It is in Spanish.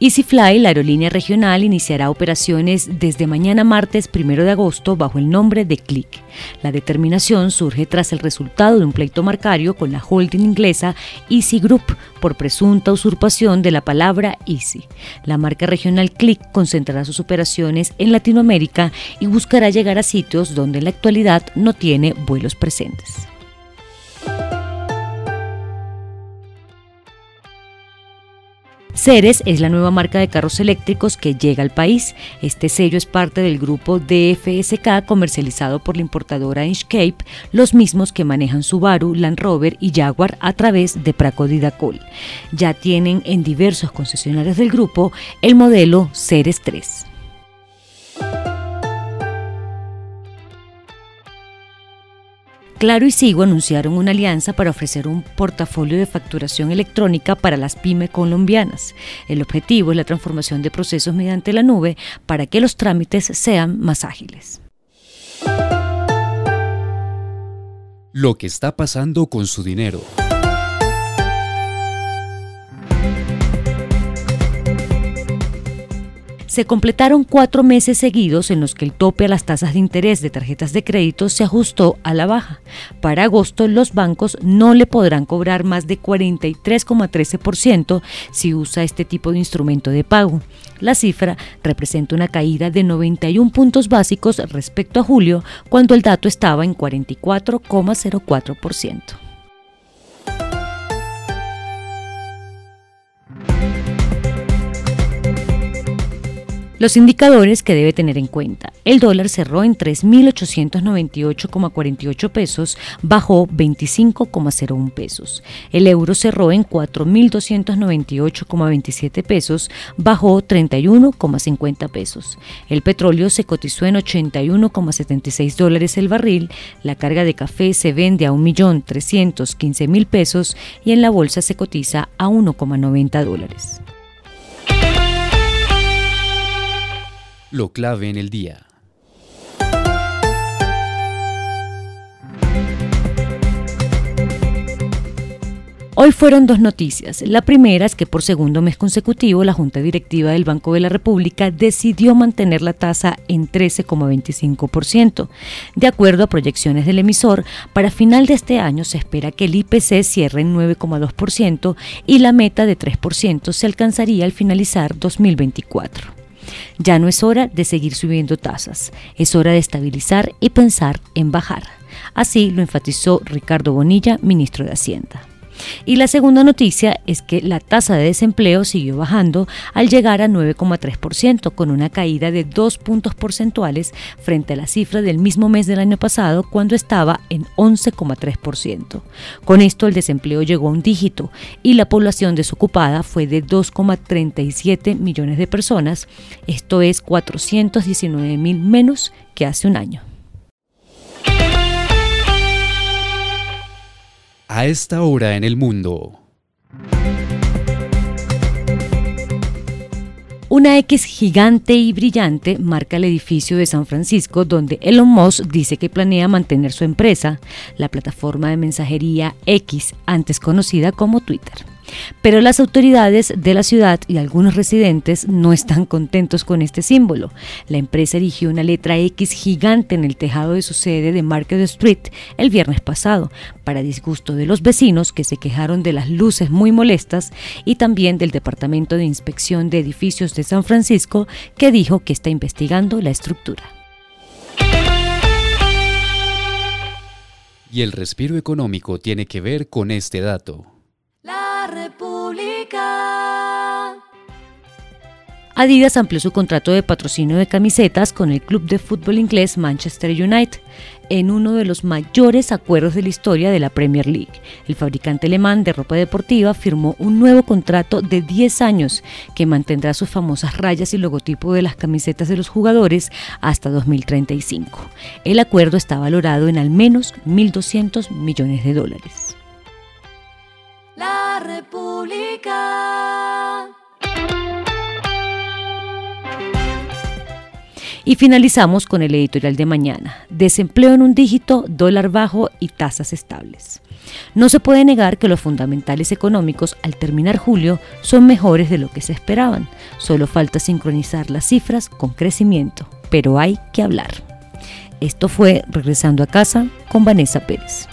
EasyFly, la aerolínea regional, iniciará operaciones desde mañana martes 1 de agosto bajo el nombre de Click. La determinación surge tras el resultado de un pleito marcario con la holding inglesa Easy Group por presunta usurpación de la palabra Easy. La marca regional Click concentrará sus operaciones en Latinoamérica y buscará llegar a sitios donde en la actualidad no tiene vuelos presentes. Ceres es la nueva marca de carros eléctricos que llega al país. Este sello es parte del grupo DFSK comercializado por la importadora Inchcape, los mismos que manejan Subaru, Land Rover y Jaguar a través de Praco Didacol. Ya tienen en diversos concesionarios del grupo el modelo Ceres 3. Claro y Sigo anunciaron una alianza para ofrecer un portafolio de facturación electrónica para las pymes colombianas. El objetivo es la transformación de procesos mediante la nube para que los trámites sean más ágiles. Lo que está pasando con su dinero. Se completaron cuatro meses seguidos en los que el tope a las tasas de interés de tarjetas de crédito se ajustó a la baja. Para agosto, los bancos no le podrán cobrar más de 43,13% si usa este tipo de instrumento de pago. La cifra representa una caída de 91 puntos básicos respecto a julio, cuando el dato estaba en 44,04%. Los indicadores que debe tener en cuenta. El dólar cerró en 3.898,48 pesos, bajó 25,01 pesos. El euro cerró en 4.298,27 pesos, bajó 31,50 pesos. El petróleo se cotizó en 81,76 dólares el barril. La carga de café se vende a 1.315.000 pesos y en la bolsa se cotiza a 1,90 dólares. Lo clave en el día. Hoy fueron dos noticias. La primera es que por segundo mes consecutivo la Junta Directiva del Banco de la República decidió mantener la tasa en 13,25%. De acuerdo a proyecciones del emisor, para final de este año se espera que el IPC cierre en 9,2% y la meta de 3% se alcanzaría al finalizar 2024. Ya no es hora de seguir subiendo tasas, es hora de estabilizar y pensar en bajar. Así lo enfatizó Ricardo Bonilla, ministro de Hacienda. Y la segunda noticia es que la tasa de desempleo siguió bajando al llegar a 9,3%, con una caída de dos puntos porcentuales frente a la cifra del mismo mes del año pasado, cuando estaba en 11,3%. Con esto el desempleo llegó a un dígito y la población desocupada fue de 2,37 millones de personas, esto es 419 mil menos que hace un año. A esta hora en el mundo. Una X gigante y brillante marca el edificio de San Francisco donde Elon Musk dice que planea mantener su empresa, la plataforma de mensajería X, antes conocida como Twitter. Pero las autoridades de la ciudad y algunos residentes no están contentos con este símbolo. La empresa erigió una letra X gigante en el tejado de su sede de Market Street el viernes pasado, para disgusto de los vecinos que se quejaron de las luces muy molestas y también del Departamento de Inspección de Edificios de San Francisco, que dijo que está investigando la estructura. Y el respiro económico tiene que ver con este dato. República. Adidas amplió su contrato de patrocinio de camisetas con el club de fútbol inglés Manchester United en uno de los mayores acuerdos de la historia de la Premier League. El fabricante alemán de ropa deportiva firmó un nuevo contrato de 10 años que mantendrá sus famosas rayas y logotipo de las camisetas de los jugadores hasta 2035. El acuerdo está valorado en al menos 1.200 millones de dólares. Y finalizamos con el editorial de mañana. Desempleo en un dígito, dólar bajo y tasas estables. No se puede negar que los fundamentales económicos al terminar julio son mejores de lo que se esperaban. Solo falta sincronizar las cifras con crecimiento, pero hay que hablar. Esto fue Regresando a casa con Vanessa Pérez.